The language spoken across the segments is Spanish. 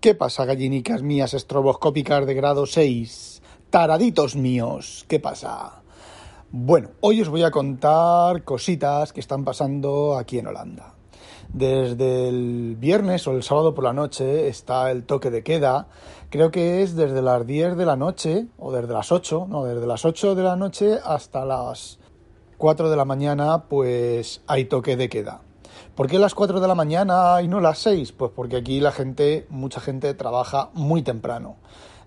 ¿Qué pasa, gallinicas mías estroboscópicas de grado 6? Taraditos míos, ¿qué pasa? Bueno, hoy os voy a contar cositas que están pasando aquí en Holanda. Desde el viernes o el sábado por la noche está el toque de queda. Creo que es desde las 10 de la noche o desde las 8, no, desde las 8 de la noche hasta las 4 de la mañana, pues hay toque de queda. ¿Por qué las 4 de la mañana y no las 6? Pues porque aquí la gente, mucha gente trabaja muy temprano.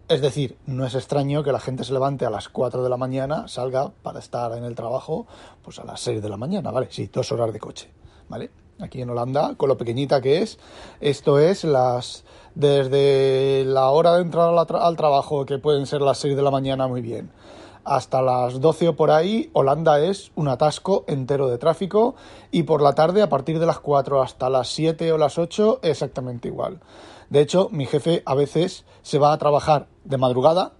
Es decir, no es extraño que la gente se levante a las 4 de la mañana, salga para estar en el trabajo pues a las 6 de la mañana, ¿vale? Sí, dos horas de coche, ¿vale? Aquí en Holanda, con lo pequeñita que es, esto es las desde la hora de entrar al trabajo, que pueden ser las 6 de la mañana muy bien, hasta las 12 o por ahí, Holanda es un atasco entero de tráfico y por la tarde, a partir de las 4 hasta las 7 o las 8, exactamente igual. De hecho, mi jefe a veces se va a trabajar de madrugada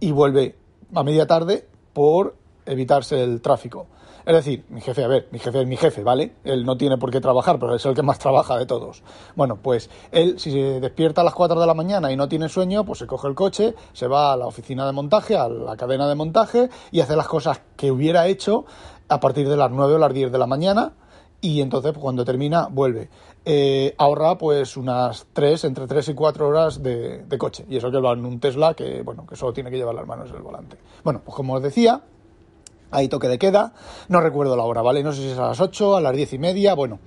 y vuelve a media tarde por evitarse el tráfico. Es decir, mi jefe, a ver, mi jefe es mi jefe, ¿vale? Él no tiene por qué trabajar, pero es el que más trabaja de todos. Bueno, pues él, si se despierta a las 4 de la mañana y no tiene sueño, pues se coge el coche, se va a la oficina de montaje, a la cadena de montaje y hace las cosas que hubiera hecho a partir de las 9 o las 10 de la mañana y entonces pues, cuando termina vuelve. Eh, ahorra pues unas 3, entre 3 y 4 horas de, de, coche. Y eso que va en un Tesla que, bueno, que solo tiene que llevar las manos del volante. Bueno, pues como os decía, hay toque de queda, no recuerdo la hora, ¿vale? No sé si es a las 8, a las 10 y media, bueno,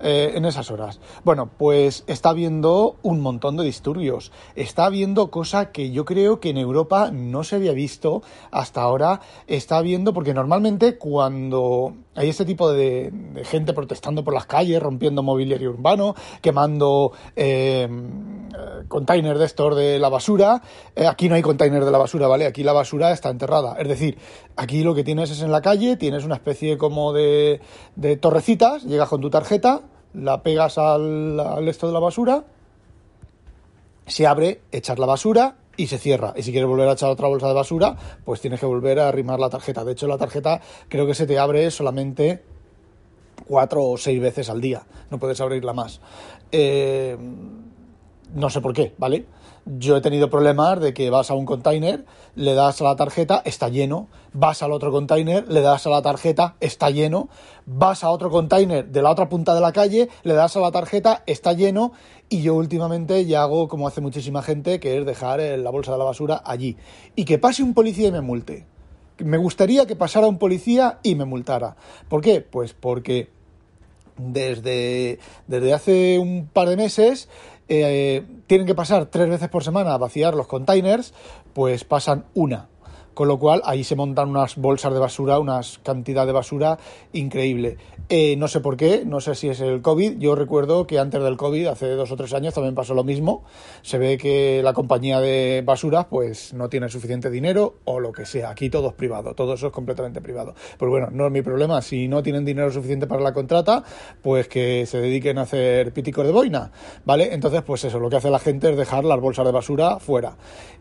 eh, en esas horas. Bueno, pues está habiendo un montón de disturbios, está habiendo cosa que yo creo que en Europa no se había visto hasta ahora, está habiendo, porque normalmente cuando hay este tipo de, gente protestando por las calles, rompiendo mobiliario urbano, quemando... Eh, container de estos de la basura. Eh, aquí no hay container de la basura, ¿vale? Aquí la basura está enterrada. Es decir, aquí lo que tienes es en la calle, tienes una especie como de, de torrecitas, llegas con tu tarjeta, la pegas al, al esto de la basura, se abre, echar la basura y se cierra. Y si quieres volver a echar otra bolsa de basura, pues tienes que volver a arrimar la tarjeta. De hecho, la tarjeta creo que se te abre solamente cuatro o seis veces al día. No puedes abrirla más. Eh, no sé por qué, ¿vale? Yo he tenido problemas de que vas a un container, le das a la tarjeta, está lleno, vas al otro container, le das a la tarjeta, está lleno, vas a otro container de la otra punta de la calle, le das a la tarjeta, está lleno, y yo últimamente ya hago como hace muchísima gente, que es dejar la bolsa de la basura allí. Y que pase un policía y me multe. Me gustaría que pasara un policía y me multara. ¿Por qué? Pues porque desde, desde hace un par de meses eh, tienen que pasar tres veces por semana a vaciar los containers, pues pasan una con lo cual ahí se montan unas bolsas de basura, una cantidad de basura increíble. Eh, no sé por qué, no sé si es el COVID. Yo recuerdo que antes del COVID, hace dos o tres años, también pasó lo mismo. Se ve que la compañía de basura pues no tiene suficiente dinero o lo que sea. Aquí todo es privado, todo eso es completamente privado. Pues bueno, no es mi problema. Si no tienen dinero suficiente para la contrata, pues que se dediquen a hacer píticos de boina, ¿vale? Entonces, pues eso, lo que hace la gente es dejar las bolsas de basura fuera.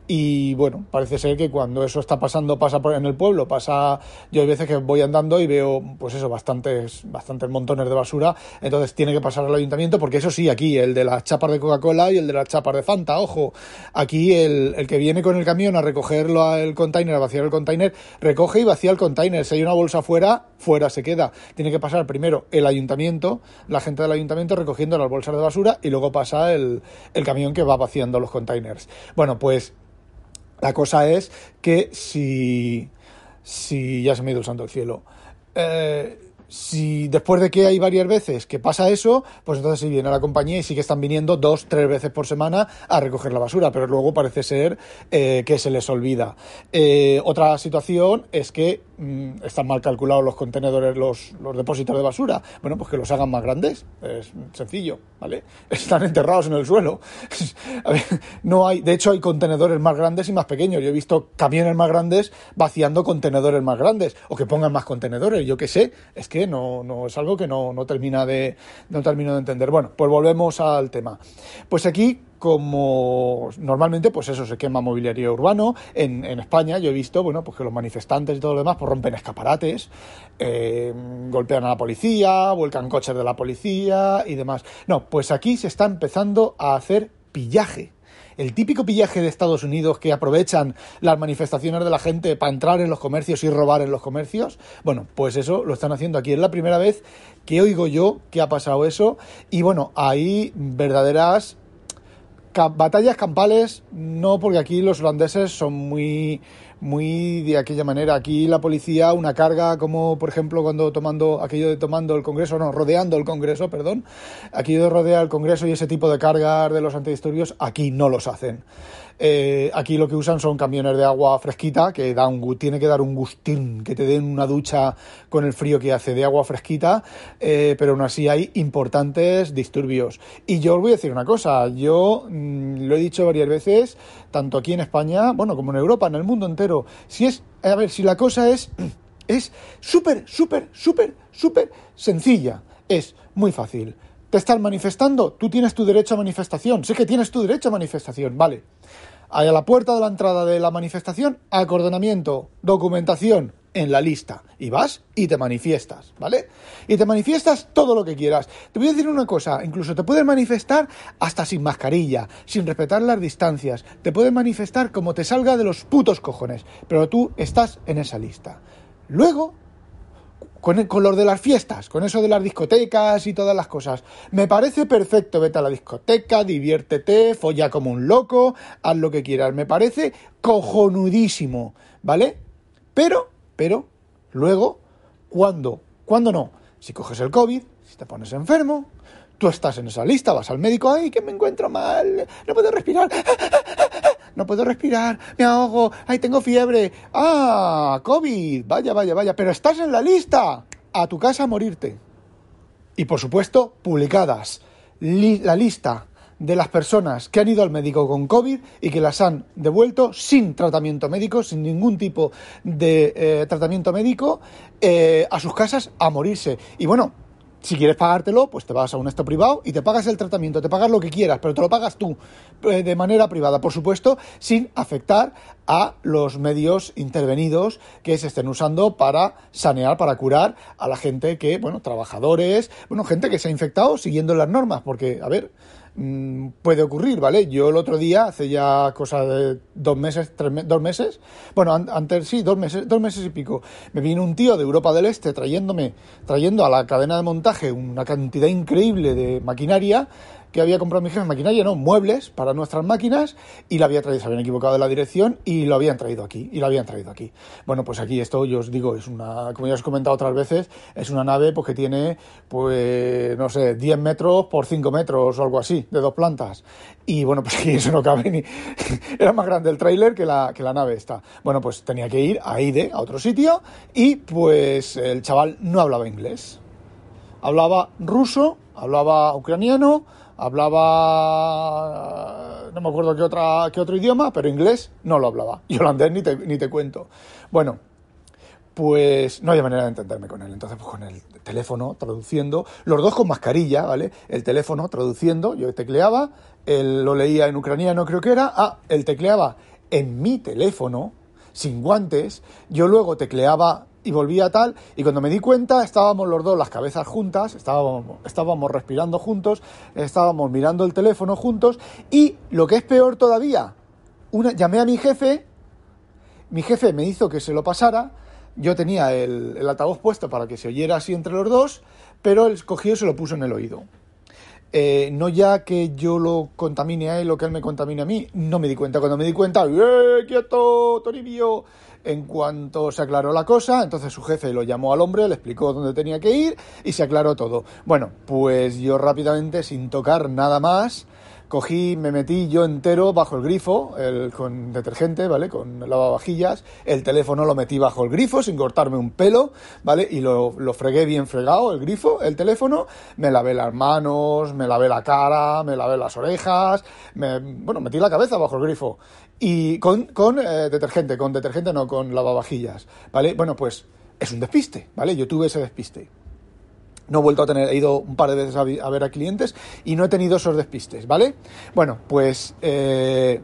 Y bueno, parece ser que cuando eso está pasando, pasa por, en el pueblo, pasa. Yo hay veces que voy andando y veo, pues eso, bastantes, bastantes montones de basura. Entonces tiene que pasar al ayuntamiento, porque eso sí, aquí, el de las chapas de Coca-Cola y el de las chapas de Fanta, ojo. Aquí el, el que viene con el camión a recogerlo al container, a vaciar el container, recoge y vacía el container. Si hay una bolsa fuera, fuera se queda. Tiene que pasar primero el ayuntamiento, la gente del ayuntamiento recogiendo las bolsas de basura y luego pasa el, el camión que va vaciando los containers. Bueno, pues la cosa es que si, si ya se me ha ido el santo al cielo, eh, si después de que hay varias veces que pasa eso, pues entonces sí viene la compañía y sí que están viniendo dos, tres veces por semana a recoger la basura, pero luego parece ser eh, que se les olvida. Eh, otra situación es que están mal calculados los contenedores, los, los depósitos de basura. Bueno, pues que los hagan más grandes, es sencillo, ¿vale? Están enterrados en el suelo. no hay, de hecho hay contenedores más grandes y más pequeños. Yo he visto camiones más grandes vaciando contenedores más grandes o que pongan más contenedores, yo qué sé, es que no, no es algo que no, no, termina de, no termino de entender. Bueno, pues volvemos al tema. Pues aquí como normalmente pues eso se quema mobiliario urbano en, en, España yo he visto bueno pues que los manifestantes y todo lo demás pues rompen escaparates eh, golpean a la policía vuelcan coches de la policía y demás no pues aquí se está empezando a hacer pillaje El típico pillaje de Estados Unidos que aprovechan las manifestaciones de la gente para entrar en los comercios y robar en los comercios. Bueno, pues eso lo están haciendo aquí. Es la primera vez que oigo yo que ha pasado eso. Y bueno, hay verdaderas batallas campales, no porque aquí los holandeses son muy muy de aquella manera. Aquí la policía, una carga como por ejemplo cuando tomando, aquello de tomando el Congreso, no, rodeando el Congreso, perdón, aquello de rodear el Congreso y ese tipo de cargas de los antidisturbios, aquí no los hacen. Eh, aquí lo que usan son camiones de agua fresquita, que da un, tiene que dar un gustín, que te den una ducha con el frío que hace de agua fresquita, eh, pero aún así hay importantes disturbios. Y yo os voy a decir una cosa, yo mm, lo he dicho varias veces, tanto aquí en España, bueno, como en Europa, en el mundo entero, si es, a ver, si la cosa es, es súper, súper, súper, súper sencilla, es muy fácil. ¿Te están manifestando? Tú tienes tu derecho a manifestación. Sé que tienes tu derecho a manifestación, vale. A la puerta de la entrada de la manifestación, acordonamiento, documentación en la lista. Y vas y te manifiestas, ¿vale? Y te manifiestas todo lo que quieras. Te voy a decir una cosa, incluso te puedes manifestar hasta sin mascarilla, sin respetar las distancias. Te puedes manifestar como te salga de los putos cojones, pero tú estás en esa lista. Luego con, el, color de las fiestas, con eso de las discotecas y todas las cosas. Me parece perfecto, vete a la discoteca, diviértete, folla como un loco, haz lo que quieras. Me parece cojonudísimo, ¿vale? Pero, pero, luego, cuando, cuando no, si coges el COVID, si te pones enfermo, tú estás en esa lista, vas al médico, ay, que me encuentro mal, no puedo respirar, no puedo respirar, me ahogo, ay, tengo fiebre, ah, COVID, vaya, vaya, vaya, pero estás en la lista, a tu casa a morirte. Y por supuesto, publicadas la lista de las personas que han ido al médico con COVID y que las han devuelto sin tratamiento médico, sin ningún tipo de eh, tratamiento médico, eh, a sus casas a morirse. Y bueno, si quieres pagártelo, pues te vas a un esto privado y te pagas el tratamiento, te pagas lo que quieras, pero te lo pagas tú eh, de manera privada, por supuesto, sin afectar a los medios intervenidos que se estén usando para sanear, para curar a la gente que, bueno, trabajadores, bueno, gente que se ha infectado siguiendo las normas, porque, a ver, Mm, puede ocurrir, ¿vale? Yo el otro día, hace ya cosa de dos meses, tres dos meses, bueno, antes sí, dos meses, dos meses y pico, me vino un tío de Europa del Este trayéndome, trayendo a la cadena de montaje una cantidad increíble de maquinaria que había comprado mi jefe maquinaria, no, muebles para nuestras máquinas y la había traído, se habían equivocado de la dirección y lo habían traído aquí, y lo habían traído aquí. Bueno, pues aquí esto, yo os digo, es una, como ya os he comentado otras veces, es una nave pues que tiene, pues, no sé, 10 metros por 5 metros o algo así, de dos plantas. Y bueno, pues aquí eso no cabe ni... Era más grande el tráiler que la, que la nave está. Bueno, pues tenía que ir a IDE, a otro sitio, y pues el chaval no hablaba inglés. Hablaba ruso, hablaba ucraniano, hablaba, no me acuerdo qué, otra, qué otro idioma, pero inglés no lo hablaba. Y holandés ni te, ni te cuento. Bueno, pues no había manera de entenderme con él. Entonces, pues con el teléfono traduciendo, los dos con mascarilla, ¿vale? El teléfono traduciendo, yo tecleaba, él lo leía en ucraniano creo que era, ah, él tecleaba en mi teléfono, sin guantes, yo luego tecleaba y volvía tal, y cuando me di cuenta estábamos los dos las cabezas juntas, estábamos, estábamos respirando juntos, estábamos mirando el teléfono juntos, y lo que es peor todavía, una, llamé a mi jefe, mi jefe me hizo que se lo pasara, yo tenía el, el altavoz puesto para que se oyera así entre los dos, pero él cogió y se lo puso en el oído. Eh, no ya que yo lo contamine a él o que él me contamine a mí, no me di cuenta. Cuando me di cuenta, ¡eh, quieto, Toribio! En cuanto se aclaró la cosa, entonces su jefe lo llamó al hombre, le explicó dónde tenía que ir y se aclaró todo. Bueno, pues yo rápidamente, sin tocar nada más, cogí, me metí yo entero bajo el grifo, el, con detergente, ¿vale? Con lavavajillas, el teléfono lo metí bajo el grifo sin cortarme un pelo, ¿vale? Y lo, lo fregué bien fregado, el grifo, el teléfono, me lavé las manos, me lavé la cara, me lavé las orejas, me, bueno, metí la cabeza bajo el grifo. Y con, con eh, detergente, con detergente no, con lavavajillas, ¿vale? Bueno, pues es un despiste, ¿vale? Yo tuve ese despiste. No he vuelto a tener, he ido un par de veces a, ver a clientes y no he tenido esos despistes, ¿vale? Bueno, pues, eh,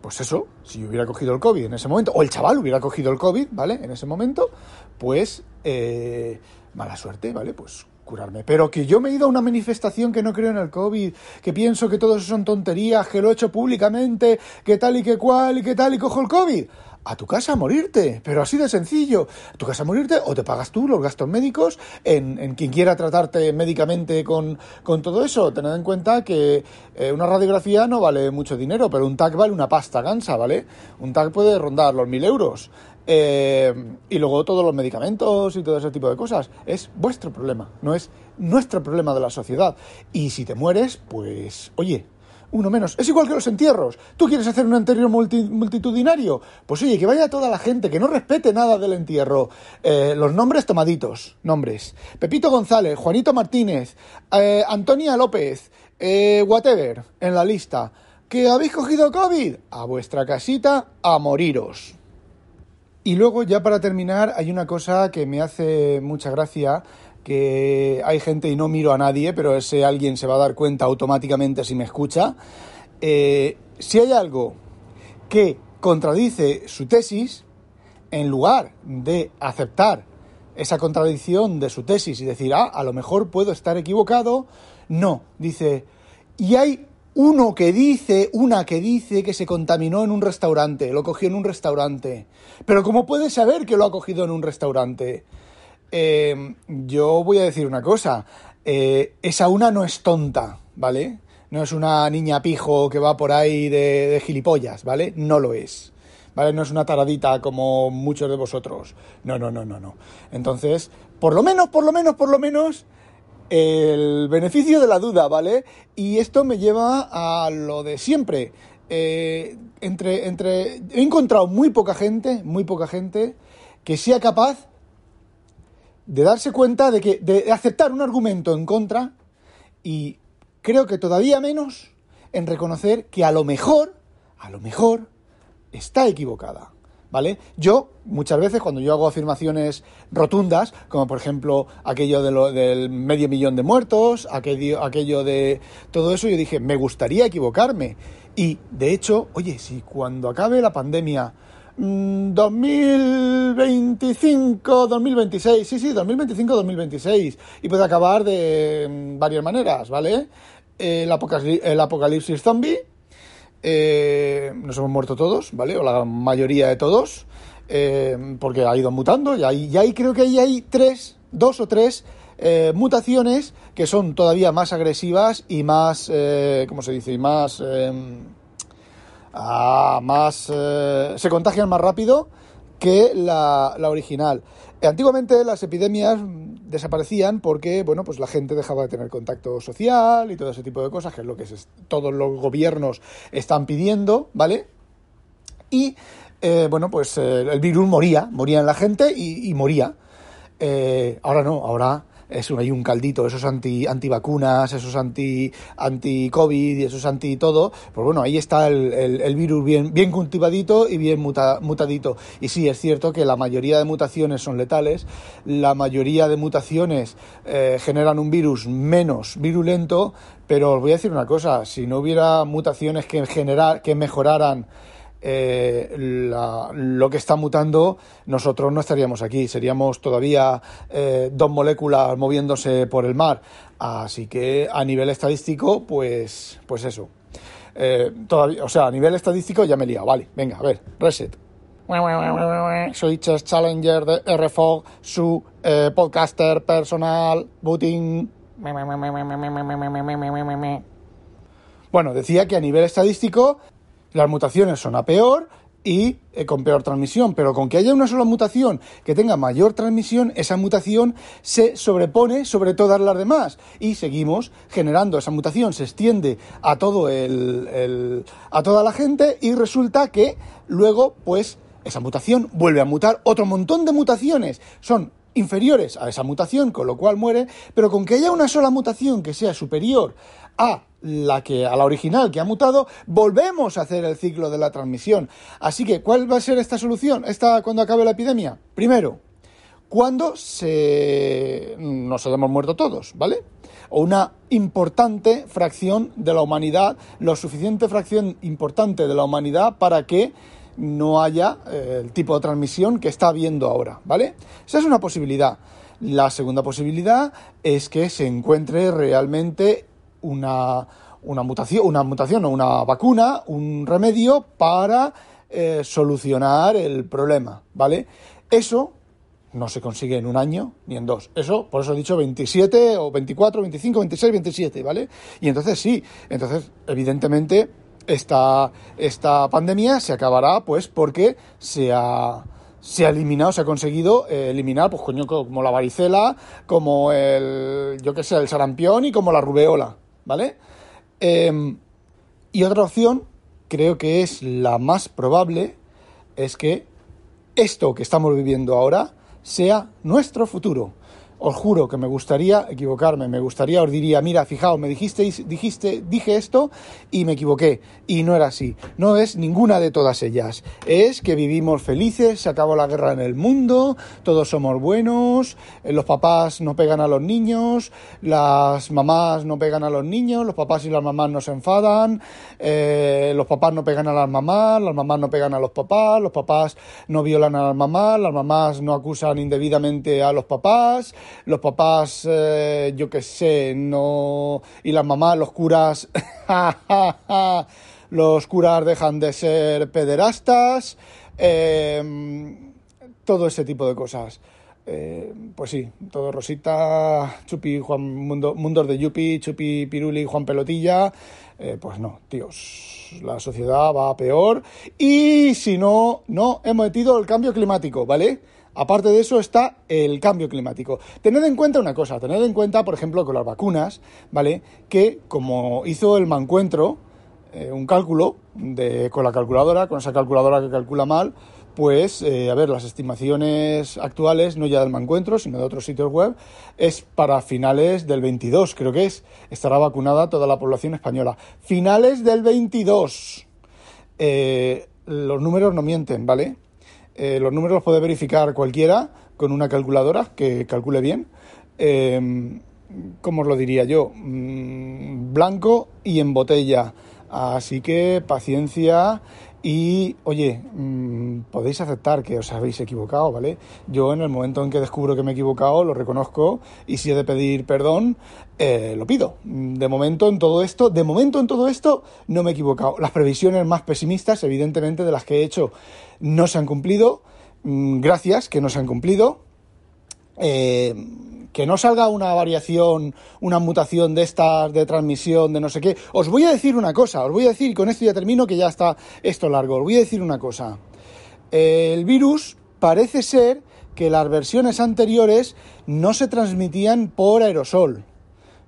pues eso, si yo hubiera cogido el COVID en ese momento, o el chaval hubiera cogido el COVID, ¿vale? En ese momento, pues, eh, mala suerte, ¿vale? Pues curarme. Pero que yo me he ido a una manifestación que no creo en el COVID, que pienso que todo eso son tonterías, que lo he hecho públicamente, que tal y que cual y que tal y cojo el COVID a tu casa a morirte, pero así de sencillo. A tu casa a morirte o te pagas tú los gastos médicos en, quien quiera tratarte médicamente con, todo eso. Tened en cuenta que eh, una radiografía no vale mucho dinero, pero un TAC vale una pasta gansa, ¿vale? Un TAC puede rondar los mil euros. Eh, y luego todos los medicamentos y todo ese tipo de cosas. Es vuestro problema, no es nuestro problema de la sociedad. Y si te mueres, pues, oye, uno menos. Es igual que los entierros. ¿Tú quieres hacer un entierro multitudinario? Pues oye, que vaya toda la gente, que no respete nada del entierro. Eh, los nombres tomaditos, nombres. Pepito González, Juanito Martínez, eh, Antonia López, eh, whatever, en la lista. ¿Que habéis cogido COVID? A vuestra casita a moriros. Y luego, ya para terminar, hay una cosa que me hace mucha gracia que hay gente y no miro a nadie, pero ese alguien se va a dar cuenta automáticamente si me escucha. Eh, si hay algo que contradice su tesis, en lugar de aceptar esa contradicción de su tesis y decir, ah, a lo mejor puedo estar equivocado, no, dice, y hay uno que dice, una que dice que se contaminó en un restaurante, lo cogió en un restaurante. Pero ¿cómo puede saber que lo ha cogido en un restaurante? Eh, yo voy a decir una cosa. Eh, esa una no es tonta, ¿vale? No es una niña pijo que va por ahí de, gilipollas, ¿vale? No lo es. ¿Vale? No es una taradita como muchos de vosotros. No, no, no, no, no. Entonces, por lo menos, por lo menos, por lo menos, el beneficio de la duda, ¿vale? Y esto me lleva a lo de siempre. Eh, entre, entre, he encontrado muy poca gente, muy poca gente, que sea capaz de darse cuenta de que de aceptar un argumento en contra y creo que todavía menos en reconocer que a lo mejor, a lo mejor está equivocada. ¿Vale? Yo, muchas veces, cuando yo hago afirmaciones rotundas, como por ejemplo aquello de lo, del medio millón de muertos, aquello, aquello de todo eso, yo dije, me gustaría equivocarme. Y, de hecho, oye, si cuando acabe la pandemia 2025, mm, 2026, sí, sí, 2025, 2026. Y puede acabar de mm, varias maneras, ¿vale? El, apocalipsis, zombie, eh, nos hemos muerto todos, ¿vale? O la mayoría de todos, eh, porque ha ido mutando, y ahí, creo que ahí hay tres, dos o tres eh, mutaciones que son todavía más agresivas y más, ¿cómo se dice? Y más Ah, más eh, se contagian más rápido que la, original. Antiguamente las epidemias desaparecían porque, bueno, pues la gente dejaba de tener contacto social y todo ese tipo de cosas, que es lo que todos los gobiernos están pidiendo, ¿vale? Y, eh, bueno, pues eh, el virus moría, moría en la gente y, moría. ahora no, ahora eso, hay un caldito, esos anti antivacunas, esos anti anti covid y esos anti todo, pues bueno, ahí está el, el, virus bien, bien cultivadito y bien mutadito. Y sí, es cierto que la mayoría de mutaciones son letales, la mayoría de mutaciones eh, generan un virus menos virulento, pero os voy a decir una cosa, si no hubiera mutaciones que, generar, que mejoraran eh, lo que está mutando, nosotros no estaríamos aquí, seríamos todavía eh, dos moléculas moviéndose por el mar. Así que a nivel estadístico, pues, pues eso. Eh, o sea, a nivel estadístico ya me he liado. Vale, venga, a ver, reset. Soy Challenger de RFOG, su podcaster personal, booting. Bueno, decía que a nivel estadístico las mutaciones son a peor y eh, con peor transmisión, pero con que haya una sola mutación que tenga mayor transmisión, esa mutación se sobrepone sobre todas las demás. Y seguimos generando esa mutación, se extiende a todo el, a toda la gente y resulta que luego pues esa mutación vuelve a mutar otro montón de mutaciones, son inferiores a esa mutación, con lo cual muere, pero con que haya una sola mutación que sea superior a la que a la original que ha mutado, volvemos a hacer el ciclo de la transmisión. Así que, ¿cuál va a ser esta solución? Esta cuando acabe la epidemia. Primero, cuando se nos hayamos muerto todos, ¿vale? O una importante fracción de la humanidad, lo suficiente fracción importante de la humanidad para que no haya eh, el tipo de transmisión que está habiendo ahora, ¿vale? Esa es una posibilidad. La segunda posibilidad es que se encuentre realmente una, una mutación, una mutación o una vacuna, un remedio para eh, solucionar el problema, ¿vale? Eso no se consigue en un año ni en dos. Eso, por eso he dicho 27 o 24, 25, 26, 27, ¿vale? Y entonces sí, entonces evidentemente esta, esta pandemia se acabará pues porque se ha, eliminado, se ha conseguido eh, eliminar, pues coño, como la varicela, como el, yo qué sé, el sarampión y como la rubeola, ¿vale? Em, y otra opción, creo que es la más probable, es que esto que estamos viviendo ahora sea nuestro futuro. Os juro que me gustaría equivocarme, me gustaría, os diría, mira, fijaos, me dijisteis, dijiste, dije esto y me equivoqué. Y no era así. No es ninguna de todas ellas. Es que vivimos felices, se acabó la guerra en el mundo, todos somos buenos, eh, los papás no pegan a los niños, las mamás no pegan a los niños, los papás y las mamás no se enfadan, eh, los papás no pegan a las mamás, las mamás no pegan a los papás, los papás no violan a las mamás, las mamás no acusan indebidamente a los papás los papás, eh, yo qué sé, no. Y las mamás, los curas. los curas dejan de ser pederastas. Em, todo ese tipo de cosas. Eh, pues sí, todo Rosita, Chupi, Juan Mundo, Mundos de Yupi, Chupi, Piruli, Juan Pelotilla. Eh, pues no, tíos, la sociedad va a peor. Y si no, no hemos metido el cambio climático, ¿vale? Aparte de eso está el cambio climático. Tened en cuenta una cosa, tened en cuenta, por ejemplo, con las vacunas, ¿vale? Que como hizo el mancuentro, eh, un cálculo de, con la calculadora, con esa calculadora que calcula mal, pues, eh, a ver, las estimaciones actuales, no ya del mancuentro, sino de otros sitios web, es para finales del 22, creo que es, estará vacunada toda la población española. Finales del 22. Eh, los números no mienten, ¿vale? Eh, los números los puede verificar cualquiera con una calculadora que calcule bien. Eh, ¿Cómo os lo diría yo? Mm, blanco y en botella. Así que paciencia y, oye, mm, podéis aceptar que os habéis equivocado, ¿vale? Yo en el momento en que descubro que me he equivocado, lo reconozco y si he de pedir perdón, eh, lo pido. De momento en todo esto, de momento en todo esto, no me he equivocado. Las previsiones más pesimistas, evidentemente, de las que he hecho, no se han cumplido. Mm, gracias, que no se han cumplido. Eh, que no salga una variación, una mutación de estas de transmisión, de no sé qué. Os voy a decir una cosa, os voy a decir, y con esto ya termino, que ya está esto largo, os voy a decir una cosa. El virus parece ser que las versiones anteriores no se transmitían por aerosol.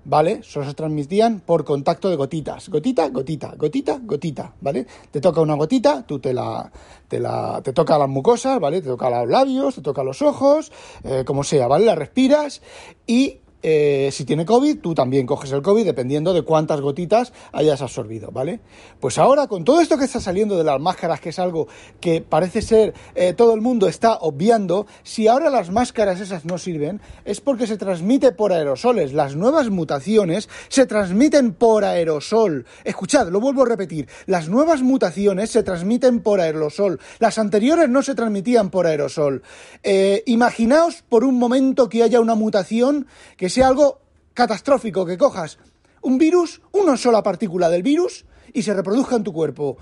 ¿Vale? Solo se transmitían por contacto de gotitas. Gotita, gotita, gotita, gotita, ¿vale? Te toca una gotita, tú te la, te la, te toca las mucosas, ¿vale? Te toca los labios, te toca los ojos, eh, como sea, ¿vale? La respiras y eh, si tiene COVID, tú también coges el COVID dependiendo de cuántas gotitas hayas absorbido, ¿vale? Pues ahora, con todo esto que está saliendo de las máscaras, que es algo que parece ser eh, todo el mundo está obviando, si ahora las máscaras esas no sirven, es porque se transmite por aerosoles. Las nuevas mutaciones se transmiten por aerosol. Escuchad, lo vuelvo a repetir, las nuevas mutaciones se transmiten por aerosol. Las anteriores no se transmitían por aerosol. Eh, imaginaos por un momento que haya una mutación que sea algo catastrófico, que cojas un virus, una sola partícula del virus, y se reproduzca en tu cuerpo.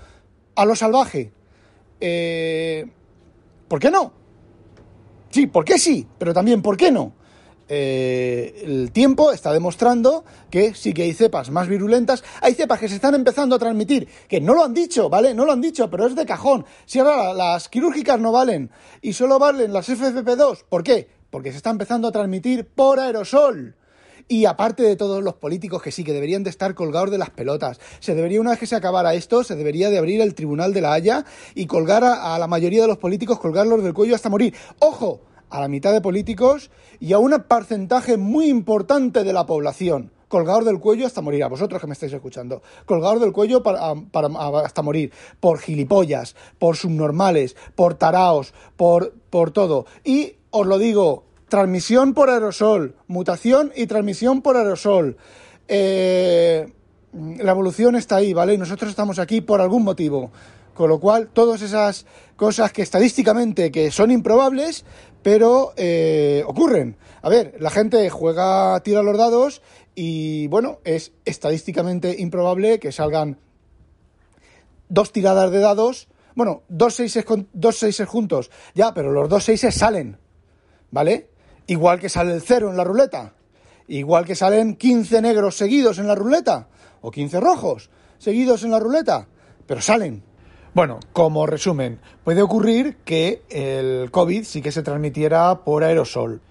A lo salvaje. Eh, ¿Por qué no? Sí, ¿por qué sí? Pero también, ¿por qué no? Eh, el tiempo está demostrando que sí que hay cepas más virulentas, hay cepas que se están empezando a transmitir, que no lo han dicho, ¿vale? No lo han dicho, pero es de cajón. Si ahora las quirúrgicas no valen y solo valen las FFP2, ¿por qué? Porque se está empezando a transmitir por aerosol. Y aparte de todos los políticos que sí, que deberían de estar colgados de las pelotas, se debería, una vez que se acabara esto, se debería de abrir el Tribunal de la Haya y colgar a, la mayoría de los políticos, colgarlos del cuello hasta morir. ¡Ojo! A la mitad de políticos y a un porcentaje muy importante de la población colgados del cuello hasta morir, a vosotros que me estáis escuchando, colgados del cuello para, hasta morir, por gilipollas, por subnormales, por taraos, por, por todo. Y os lo digo, transmisión por aerosol, mutación y transmisión por aerosol. Eh, la evolución está ahí, ¿vale? Y nosotros estamos aquí por algún motivo. Con lo cual, todas esas cosas que estadísticamente que son improbables, pero eh, ocurren. A ver, la gente juega, tira los dados y bueno, es estadísticamente improbable que salgan dos tiradas de dados, bueno, dos seises, con, dos seises juntos, ya, pero los dos seises salen, ¿vale? Igual que sale el cero en la ruleta, igual que salen 15 negros seguidos en la ruleta, o 15 rojos seguidos en la ruleta, pero salen. Bueno, como resumen, puede ocurrir que el COVID sí que se transmitiera por aerosol,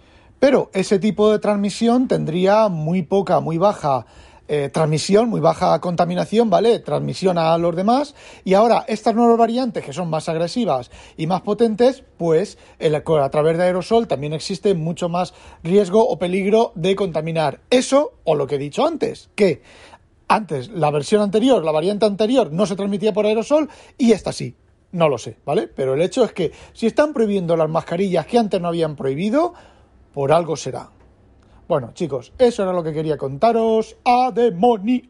pero ese tipo de transmisión tendría muy poca, muy baja eh, transmisión, muy baja contaminación, ¿vale? Transmisión a los demás. Y ahora, estas nuevas variantes que son más agresivas y más potentes, pues a través de aerosol también existe mucho más riesgo o peligro de contaminar. Eso, o lo que he dicho antes, que antes, la versión anterior, la variante anterior, no se transmitía por aerosol y esta sí. No lo sé, ¿vale? Pero el hecho es que si están prohibiendo las mascarillas que antes no habían prohibido, por algo será. Bueno, chicos, eso era lo que quería contaros. ¡A demonio!